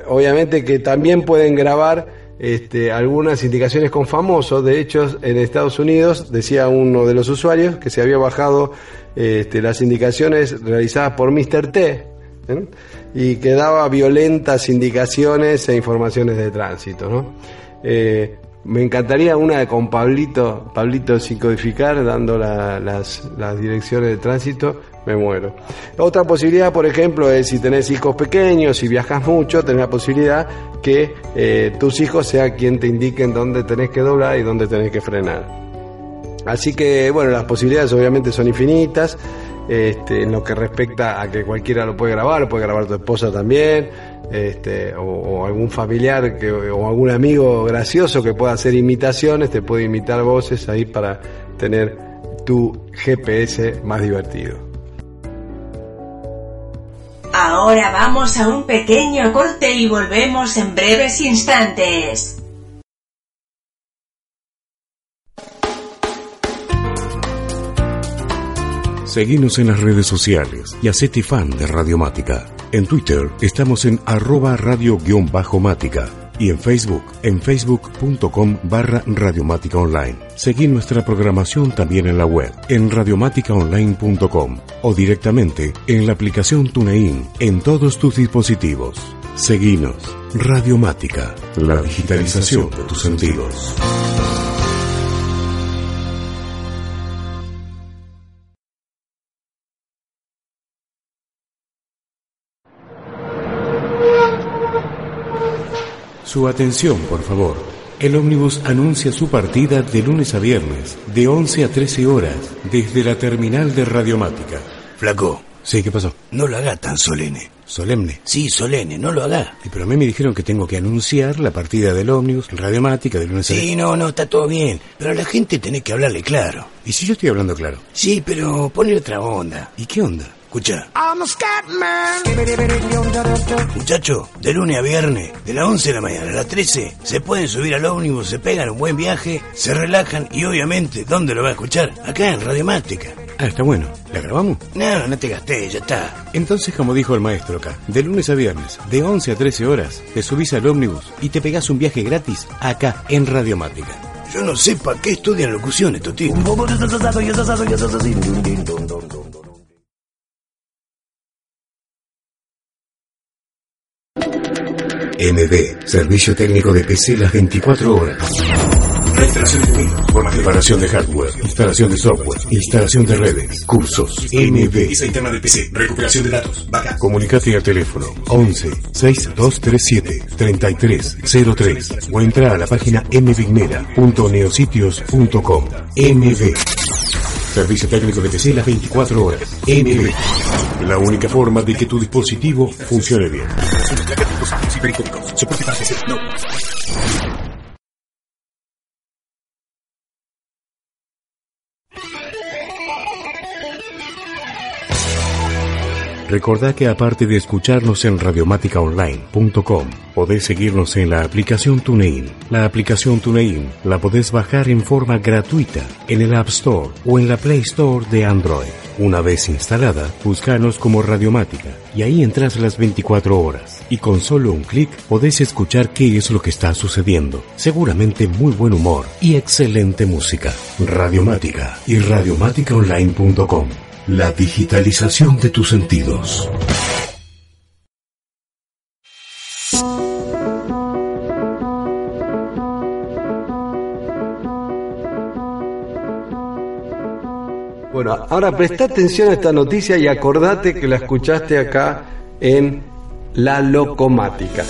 obviamente que también pueden grabar este, algunas indicaciones con famosos. De hecho, en Estados Unidos, decía uno de los usuarios que se había bajado este, las indicaciones realizadas por Mr. T. ¿eh? y que daba violentas indicaciones e informaciones de tránsito. ¿no? Eh, me encantaría una con Pablito, Pablito sin codificar, dando la- las, las direcciones de tránsito, me muero. Otra posibilidad, por ejemplo, es si tenés hijos pequeños, si viajas mucho, tenés la posibilidad que eh, tus hijos sean quien te indiquen dónde tenés que doblar y dónde tenés que frenar. Así que, bueno, las posibilidades obviamente son infinitas. Este, en lo que respecta a que cualquiera lo puede grabar, lo puede grabar tu esposa también, este, o, o algún familiar que, o algún amigo gracioso que pueda hacer imitaciones, te puede imitar voces ahí para tener tu GPS más divertido.
Ahora vamos a un pequeño corte y volvemos en breves instantes.
Seguinos en las redes sociales y hacete fan de Radiomática. En Twitter estamos en arroba radio-mática y en Facebook, en facebook.com barra Radiomática Online. Seguí nuestra programación también en la web, en radiomáticaonline.com o directamente en la aplicación TuneIn en todos tus dispositivos. Seguinos, Radiomática, la digitalización de tus sentidos. Su atención, por favor. El ómnibus anuncia su partida de lunes a viernes, de 11 a 13 horas, desde la terminal de Radiomática.
Flaco,
Sí, ¿qué pasó?
no lo haga tan solemne.
Solemne.
Sí, solemne, no lo haga.
Y pero a mí me dijeron que tengo que anunciar la partida del ómnibus en Radiomática de lunes a
Sí, no, no, está todo bien. Pero a la gente tenés que hablarle claro.
¿Y si yo estoy hablando claro?
Sí, pero ponle otra onda.
¿Y qué onda?
Escucha. Muchacho, de lunes a viernes, de las 11 de la mañana a las 13, se pueden subir al ómnibus, se pegan un buen viaje, se relajan y obviamente, ¿dónde lo va a escuchar? Acá en Radiomática.
Ah, está bueno. ¿La grabamos?
No, no te gasté, ya está.
Entonces, como dijo el maestro acá, de lunes a viernes, de 11 a 13 horas, te subís al ómnibus y te pegás un viaje gratis acá en Radiomática.
Yo no sé para qué estudian locución estos
MB, servicio técnico de PC las 24 horas.
Reinstalación de Windows. Formación.
Reparación de hardware, instalación de software, instalación de redes, cursos, MB.
Interna de PC. Recuperación de datos. Backup.
Comunicate al teléfono 11 6237 3303 o entra a la página mvignera.neositios.com. MB. Servicio técnico de PC las 24 horas. MB. La única forma de que tu dispositivo funcione bien.
Cibericónicos. Soporte para PC. No.
Recordá que aparte de escucharnos en radiomáticaonline.com, podés seguirnos en la aplicación TuneIn. La aplicación TuneIn la podés bajar en forma gratuita en el App Store o en la Play Store de Android. Una vez instalada, búscanos como Radiomática y ahí entras las 24 horas. Y con solo un clic podés escuchar qué es lo que está sucediendo. Seguramente muy buen humor y excelente música. Radiomática y radiomáticaonline.com. La digitalización de tus sentidos.
Bueno, ahora presta atención a esta noticia y acordate que la escuchaste acá en La Locomática.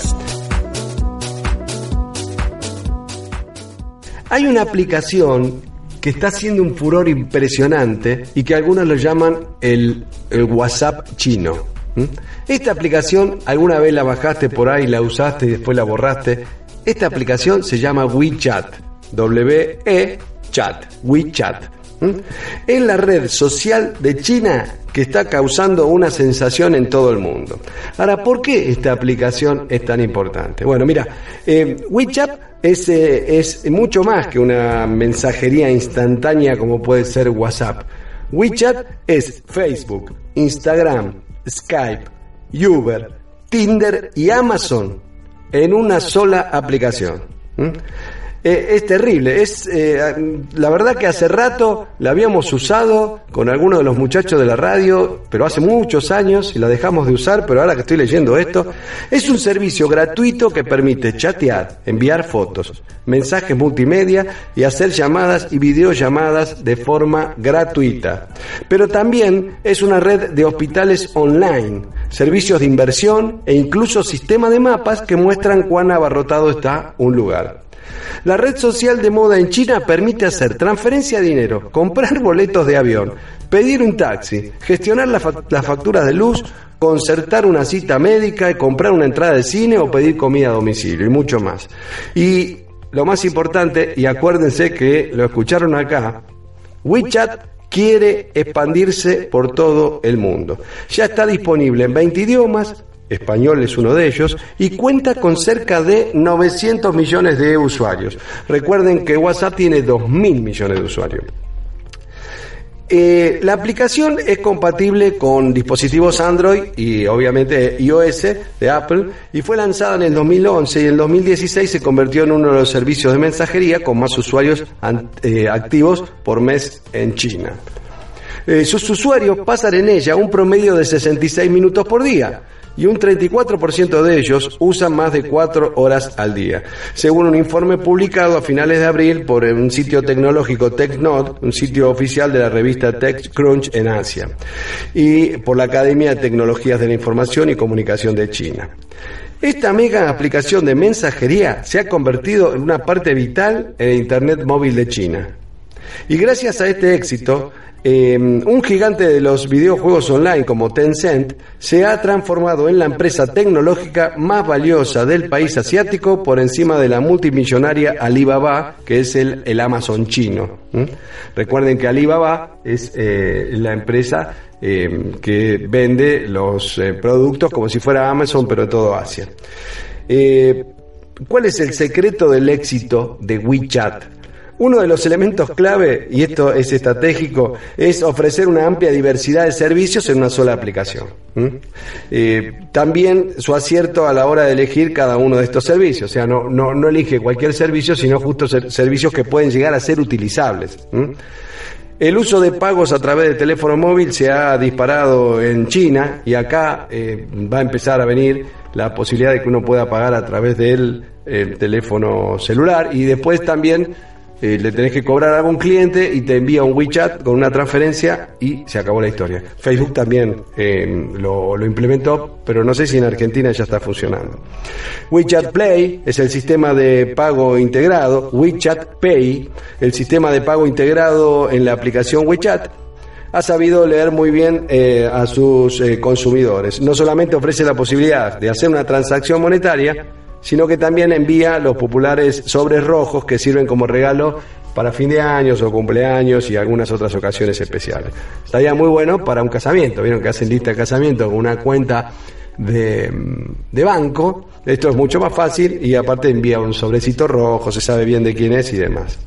Hay una aplicación que está haciendo un furor impresionante y que algunos lo llaman el, el WhatsApp chino. Esta aplicación, alguna vez la bajaste por ahí, la usaste y después la borraste. Esta aplicación se llama WeChat. W-E-Chat. WeChat. ¿M? Es la red social de China que está causando una sensación en todo el mundo. Ahora, ¿por qué esta aplicación es tan importante? Bueno, mira, eh, WeChat es, eh, es mucho más que una mensajería instantánea como puede ser WhatsApp. WeChat es Facebook, Instagram, Skype, Uber, Tinder y Amazon en una sola aplicación. ¿Mm? Eh, es terrible, es eh, la verdad que hace rato la habíamos usado con algunos de los muchachos de la radio, pero hace muchos años y la dejamos de usar, pero ahora que estoy leyendo esto, es un servicio gratuito que permite chatear, enviar fotos, mensajes multimedia y hacer llamadas y videollamadas de forma gratuita. Pero también es una red de hospitales online, servicios de inversión e incluso sistema de mapas que muestran cuán abarrotado está un lugar. Red social de moda en China permite hacer transferencia de dinero, comprar boletos de avión, pedir un taxi, gestionar la las facturas de luz, concertar una cita médica, comprar una entrada de cine o pedir comida a domicilio y mucho más. Y lo más importante, y acuérdense que lo escucharon acá, WeChat quiere expandirse por todo el mundo. Ya está disponible en 20 idiomas, español es uno de ellos, y cuenta con cerca de 900 millones de usuarios. Recuerden que WhatsApp tiene 2.000 millones de usuarios. Eh, la aplicación es compatible con dispositivos Android y obviamente iOS de Apple y fue lanzada en el 2011 y en el 2016 se convirtió en uno de los servicios de mensajería con más usuarios eh, activos por mes en China. Eh, sus usuarios pasan en ella un promedio de 66 minutos por día y un 34% de ellos usan más de 4 horas al día, según un informe publicado a finales de abril por un sitio tecnológico TechNode, un sitio oficial de la revista TechCrunch en Asia, y por la Academia de Tecnologías de la Información y Comunicación de China. Esta mega aplicación de mensajería se ha convertido en una parte vital en el Internet móvil de China. Y gracias a este éxito, eh, un gigante de los videojuegos online como Tencent se ha transformado en la empresa tecnológica más valiosa del país asiático por encima de la multimillonaria Alibaba, que es el, el Amazon chino. Recuerden que Alibaba es eh, la empresa eh, que vende los eh, productos como si fuera Amazon, pero en todo Asia. Eh, ¿Cuál es el secreto del éxito de WeChat? Uno de los elementos clave, y esto es estratégico, es ofrecer una amplia diversidad de servicios en una sola aplicación. Eh, también su acierto a la hora de elegir cada uno de estos servicios, o sea, no, no, no elige cualquier servicio, sino justo ser- servicios que pueden llegar a ser utilizables. El uso de pagos a través de teléfono móvil se ha disparado en China y acá eh, va a empezar a venir la posibilidad de que uno pueda pagar a través del el teléfono celular y después también eh, le tenés que cobrar a algún cliente y te envía un WeChat con una transferencia y se acabó la historia. Facebook también lo, lo implementó, pero no sé si en Argentina ya está funcionando. WeChat Play es el sistema de pago integrado, WeChat Pay, el sistema de pago integrado en la aplicación WeChat, ha sabido leer muy bien eh, a sus eh, consumidores. No solamente ofrece la posibilidad de hacer una transacción monetaria, sino que también envía los populares sobres rojos que sirven como regalo para fin de años o cumpleaños y algunas otras ocasiones especiales. Estaría muy bueno para un casamiento. Vieron que hacen lista de casamiento con una cuenta de, de banco. Esto es mucho más fácil y aparte envía un sobrecito rojo, se sabe bien de quién es y demás.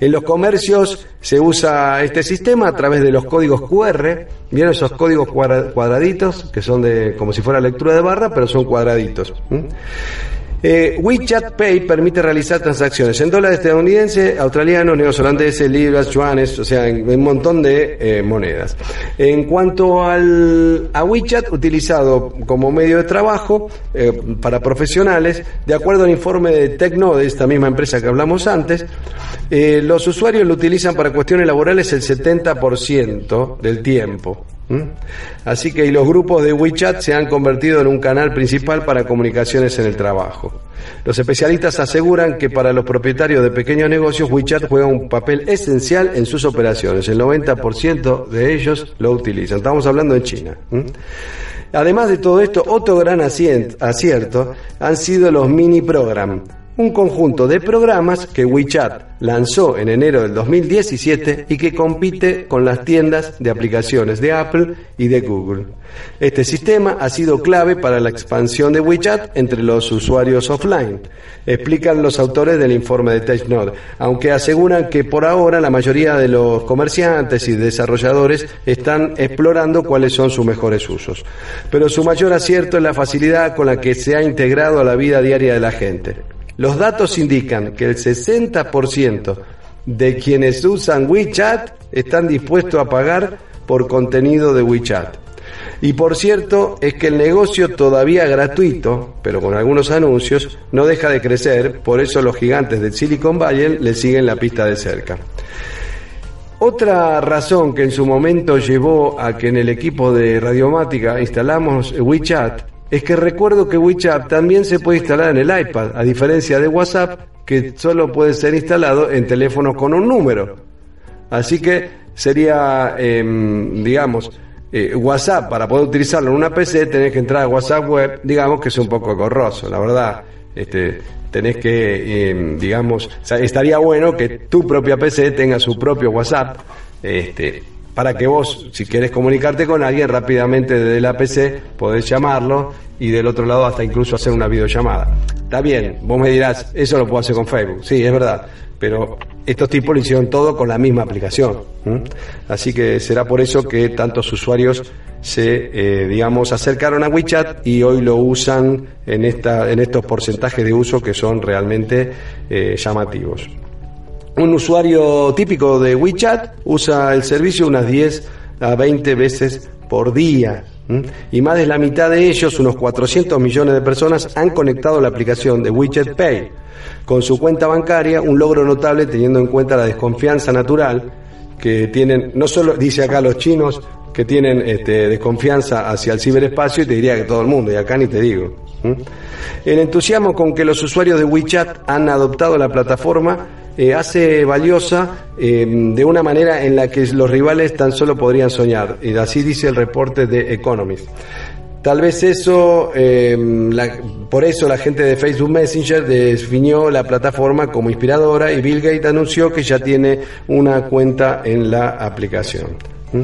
En los comercios se usa este sistema a través de los códigos QR. ¿Vieron esos códigos cuadra- cuadraditos? Que son de como si fuera lectura de barra, pero son cuadraditos. Eh, WeChat Pay permite realizar transacciones en dólares estadounidenses, australianos, neozelandeses, libras, yuanes, o sea, en un montón de eh, monedas. En cuanto al, a WeChat, utilizado como medio de trabajo eh, para profesionales, de acuerdo al informe de Tecnode, esta misma empresa que hablamos antes, eh, los usuarios lo utilizan para cuestiones laborales el 70% del tiempo. ¿M? Así que y los grupos de WeChat se han convertido en un canal principal para comunicaciones en el trabajo. Los especialistas aseguran que para los propietarios de pequeños negocios WeChat juega un papel esencial en sus operaciones. El 90% de ellos lo utilizan. Estamos hablando de China. ¿m? Además de todo esto, otro gran acierto han sido los mini program, un conjunto de programas que WeChat lanzó en enero del 2017 y que compite con las tiendas de aplicaciones de Apple y de Google. Este sistema ha sido clave para la expansión de WeChat entre los usuarios offline, explican los autores del informe de TechNode, aunque aseguran que por ahora la mayoría de los comerciantes y desarrolladores están explorando cuáles son sus mejores usos. Pero su mayor acierto es la facilidad con la que se ha integrado a la vida diaria de la gente. Los datos indican que el 60% de quienes usan WeChat están dispuestos a pagar por contenido de WeChat. Y por cierto, es que el negocio todavía gratuito, pero con algunos anuncios, no deja de crecer, por eso los gigantes del Silicon Valley le siguen la pista de cerca. Otra razón que en su momento llevó a que en el equipo de Radiomática instalamos WeChat es que recuerdo que WeChat también se puede instalar en el iPad, a diferencia de WhatsApp, que solo puede ser instalado en teléfonos con un número. Así que sería, em, digamos, eh, WhatsApp, para poder utilizarlo en una PC, tenés que entrar a WhatsApp web, digamos que es un poco corroso, la verdad. Este, tenés que, em, digamos, estaría bueno que tu propia PC tenga su propio WhatsApp, este, para que vos, si querés comunicarte con alguien rápidamente desde la PC, podés llamarlo y del otro lado hasta incluso hacer una videollamada. Está bien, vos me dirás, eso lo puedo hacer con Facebook. Sí, es verdad. pero estos tipos lo hicieron todo con la misma aplicación. Así que será por eso que tantos usuarios se, eh, digamos, acercaron a WeChat y hoy lo usan en, esta, en estos porcentajes de uso que son realmente eh, llamativos. Un usuario típico de WeChat usa el servicio unas 10 a 20 veces por día. Y más de la mitad de ellos, unos 400 millones de personas, han conectado la aplicación de WeChat Pay con su cuenta bancaria, un logro notable teniendo en cuenta la desconfianza natural que tienen, no solo dice acá los chinos, que tienen este, desconfianza hacia el ciberespacio, y te diría que todo el mundo, y acá ni te digo. El entusiasmo con que los usuarios de WeChat han adoptado la plataforma eh, hace valiosa eh, de una manera en la que los rivales tan solo podrían soñar. Y así dice el reporte de Economist. Tal vez eso, eh, por eso la gente de Facebook Messenger definió la plataforma como inspiradora y Bill Gates anunció que ya tiene una cuenta en la aplicación. ¿Mm?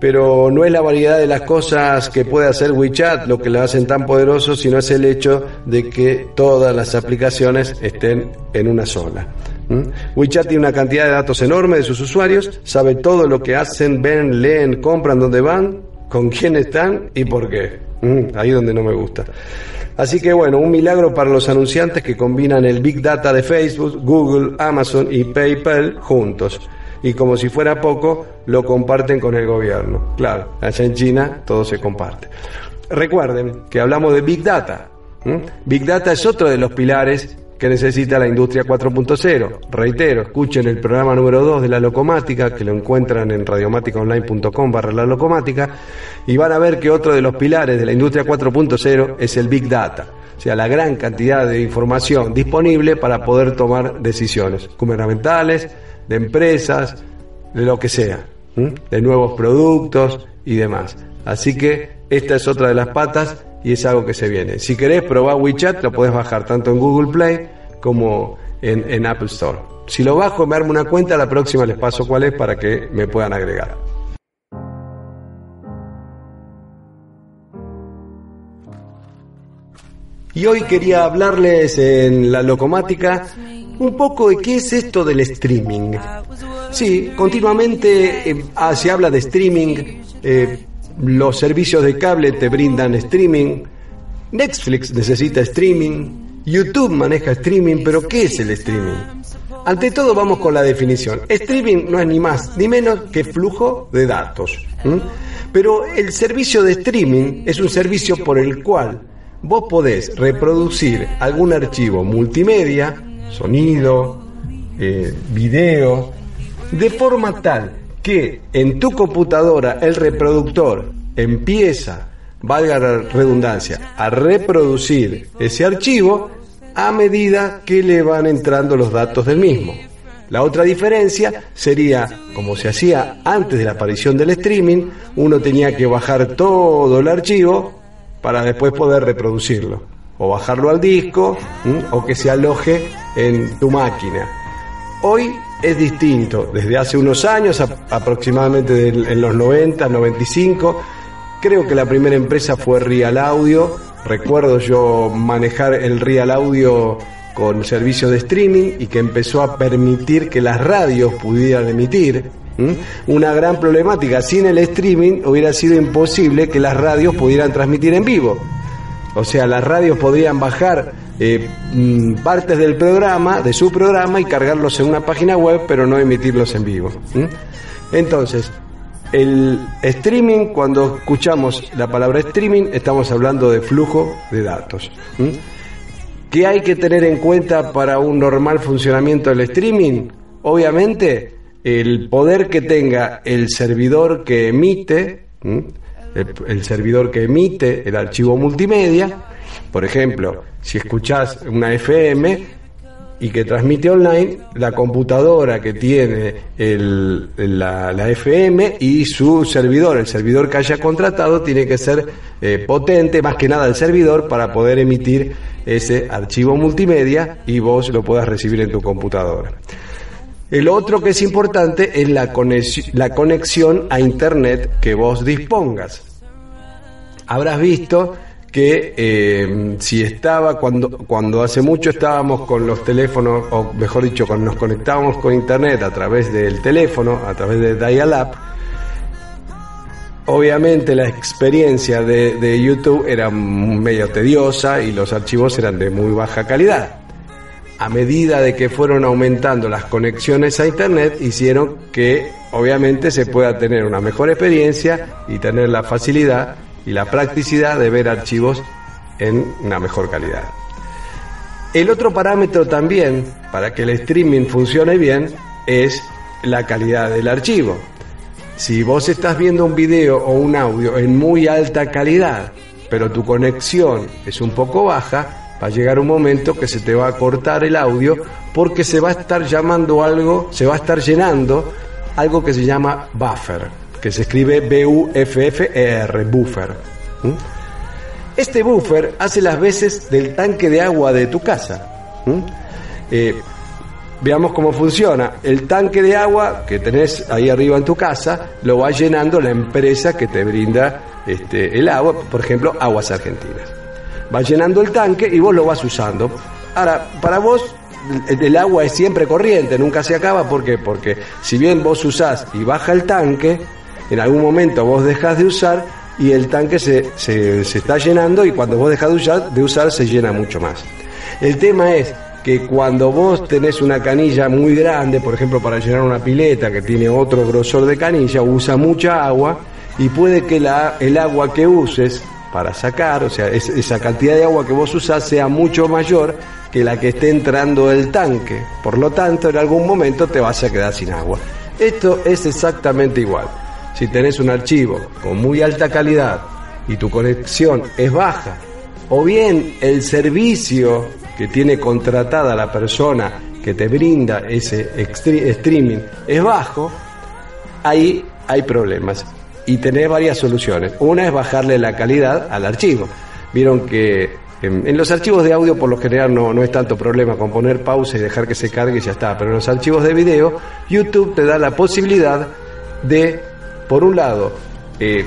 Pero no es la variedad de las cosas que puede hacer WeChat lo que lo hacen tan poderoso, sino es el hecho de que todas las aplicaciones estén en una sola. ¿Mm? WeChat tiene una cantidad de datos enorme de sus usuarios, sabe todo lo que hacen, ven, leen, compran, dónde van, con quién están y por qué. Mm, ahí donde no me gusta. Así que bueno, un milagro para los anunciantes que combinan el Big Data de Facebook, Google, Amazon y PayPal juntos. Y como si fuera poco, lo comparten con el gobierno. Claro, allá en China todo se comparte. Recuerden que hablamos de Big Data. ¿m? Big Data es otro de los pilares que necesita la industria 4.0. Reitero, escuchen el programa número 2 de la locomática, que lo encuentran en radiomáticaonline.com barra la locomática, y van a ver que otro de los pilares de la industria 4.0 es el Big Data. O sea, la gran cantidad de información disponible para poder tomar decisiones gubernamentales, de empresas, de lo que sea, de nuevos productos y demás. Así que esta es otra de las patas y es algo que se viene. Si querés probar WeChat, lo podés bajar tanto en Google Play como en, Apple Store. Si lo bajo, me armo una cuenta, la próxima les paso cuál es para que me puedan agregar. Y hoy quería hablarles en la locomática un poco de qué es esto del streaming. Sí, continuamente eh, ah, se habla de streaming, eh, los servicios de cable te brindan streaming, Netflix necesita streaming, YouTube maneja streaming, pero ¿qué es el streaming? Ante todo vamos con la definición. Streaming no es ni más ni menos que flujo de datos. Pero el servicio de streaming es un servicio por el cual vos podés reproducir algún archivo multimedia, sonido, eh, video, de forma tal que en tu computadora el reproductor empieza, valga la redundancia, a reproducir ese archivo a medida que le van entrando los datos del mismo. La otra diferencia sería, como se hacía antes de la aparición del streaming, uno tenía que bajar todo el archivo para después poder reproducirlo, o bajarlo al disco, o que se aloje en tu máquina. Hoy es distinto, desde hace unos años, aproximadamente en los 90, 95, creo que la primera empresa fue Real Audio, recuerdo yo manejar el Real Audio con servicio de streaming y que empezó a permitir que las radios pudieran emitir. Una gran problemática, sin el streaming hubiera sido imposible que las radios pudieran transmitir en vivo. O sea, las radios podrían bajar eh, mm, partes del programa, de su programa, y cargarlos en una página web, pero no emitirlos en vivo. Entonces, el streaming, cuando escuchamos la palabra streaming, estamos hablando de flujo de datos. ¿Qué hay que tener en cuenta para un normal funcionamiento del streaming? Obviamente, el poder que tenga el servidor que emite. El, servidor que emite el archivo multimedia, por ejemplo, si escuchás una FM y que transmite online, la computadora que tiene el- la, la FM y su servidor, el servidor que haya contratado, tiene que ser eh, potente, más que nada el servidor, para poder emitir ese archivo multimedia y vos lo puedas recibir en tu computadora. El otro que es importante es la conex- la conexión a Internet que vos dispongas. Habrás visto que eh, si estaba cuando cuando hace mucho estábamos con los teléfonos o mejor dicho cuando nos conectábamos con internet a través del teléfono a través de dial-up obviamente la experiencia de, de YouTube era medio tediosa y los archivos eran de muy baja calidad a medida de que fueron aumentando las conexiones a internet hicieron que obviamente se pueda tener una mejor experiencia y tener la facilidad y la practicidad de ver archivos en una mejor calidad. El otro parámetro también para que el streaming funcione bien es la calidad del archivo. Si vos estás viendo un video o un audio en muy alta calidad, pero tu conexión es un poco baja, a llegar un momento que se te va a cortar el audio porque se va a estar llamando algo, se va a estar llenando algo que se llama buffer, que se escribe B-U-F-F-E-R, buffer. ¿Mm? Este buffer hace las veces del tanque de agua de tu casa. Eh, veamos cómo funciona. El tanque de agua que tenés ahí arriba en tu casa lo va llenando la empresa que te brinda este, el agua, por ejemplo, Aguas Argentinas. Va llenando el tanque y vos lo vas usando. Ahora, para vos el, el agua es siempre corriente, nunca se acaba. ¿Por qué? Porque si bien vos usás y baja el tanque, en algún momento vos dejás de usar y el tanque se, se, se está llenando y cuando vos dejás de usar, de usar se llena mucho más. El tema es que cuando vos tenés una canilla muy grande, por ejemplo para llenar una pileta que tiene otro grosor de canilla, usa mucha agua y puede que la, el agua que uses para sacar, o sea, es- esa cantidad de agua que vos usás sea mucho mayor que la que esté entrando del tanque. Por lo tanto, en algún momento te vas a quedar sin agua. Esto es exactamente igual. Si tenés un archivo con muy alta calidad y tu conexión es baja, o bien el servicio que tiene contratada la persona que te brinda ese streaming es bajo, ahí hay problemas y tenés varias soluciones. Una es bajarle la calidad al archivo. Vieron que en, en los archivos de audio por lo general no, no es tanto problema con poner pausa y dejar que se cargue y ya está, pero en los archivos de video YouTube te da la posibilidad de, por un lado, eh,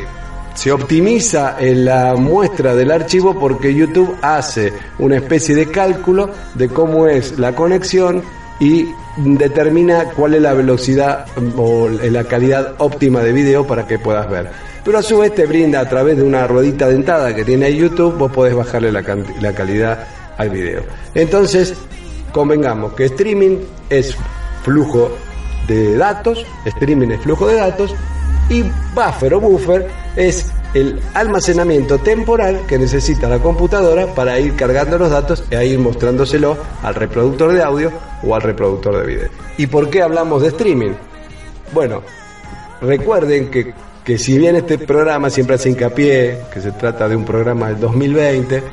se optimiza en la muestra del archivo porque YouTube hace una especie de cálculo de cómo es la conexión y determina cuál es la velocidad o la calidad óptima de video para que puedas ver. Pero a su vez te brinda a través de una ruedita dentada que tiene YouTube, vos podés bajarle la, la calidad al video. Entonces, convengamos que streaming es flujo de datos, streaming es flujo de datos y buffer o buffer es el almacenamiento temporal que necesita la computadora para ir cargando los datos e ir mostrándoselo al reproductor de audio o al reproductor de video. ¿Y por qué hablamos de streaming? Bueno, recuerden que, que si bien este programa siempre hace hincapié que se trata de un programa del 2020,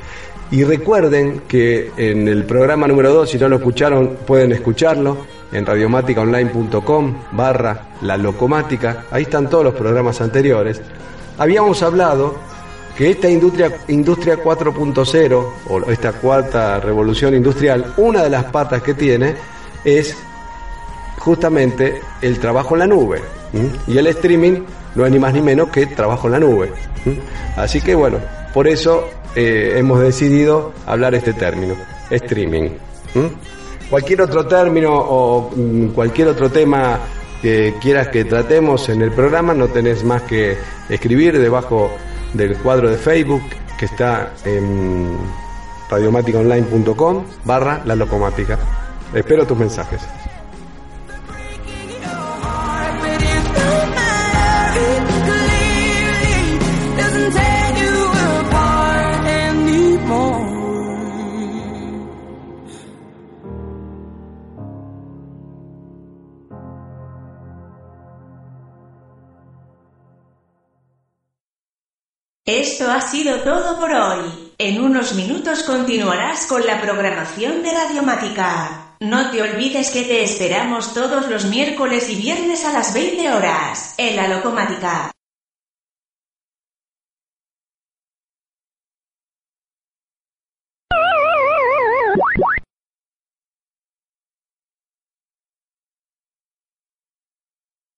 y recuerden que en el programa número 2, si no lo escucharon, pueden escucharlo en radiomáticaonline.com barra la locomática, ahí están todos los programas anteriores. Habíamos hablado que esta industria, industria 4.0, o esta cuarta revolución industrial, una de las patas que tiene es justamente el trabajo en la nube. Y el streaming no es ni más ni menos que trabajo en la nube. Así que bueno, por eso eh, hemos decidido hablar este término, streaming. Cualquier otro término o mm, cualquier otro tema que quieras que tratemos en el programa, no tenés más que escribir debajo del cuadro de Facebook que está en radiomáticaonline.com barra la locomática. Espero tus mensajes.
Esto ha sido todo por hoy. En unos minutos continuarás con la programación de Radiomática. No te olvides que te esperamos todos los miércoles y viernes a las 20 horas en la Locomática.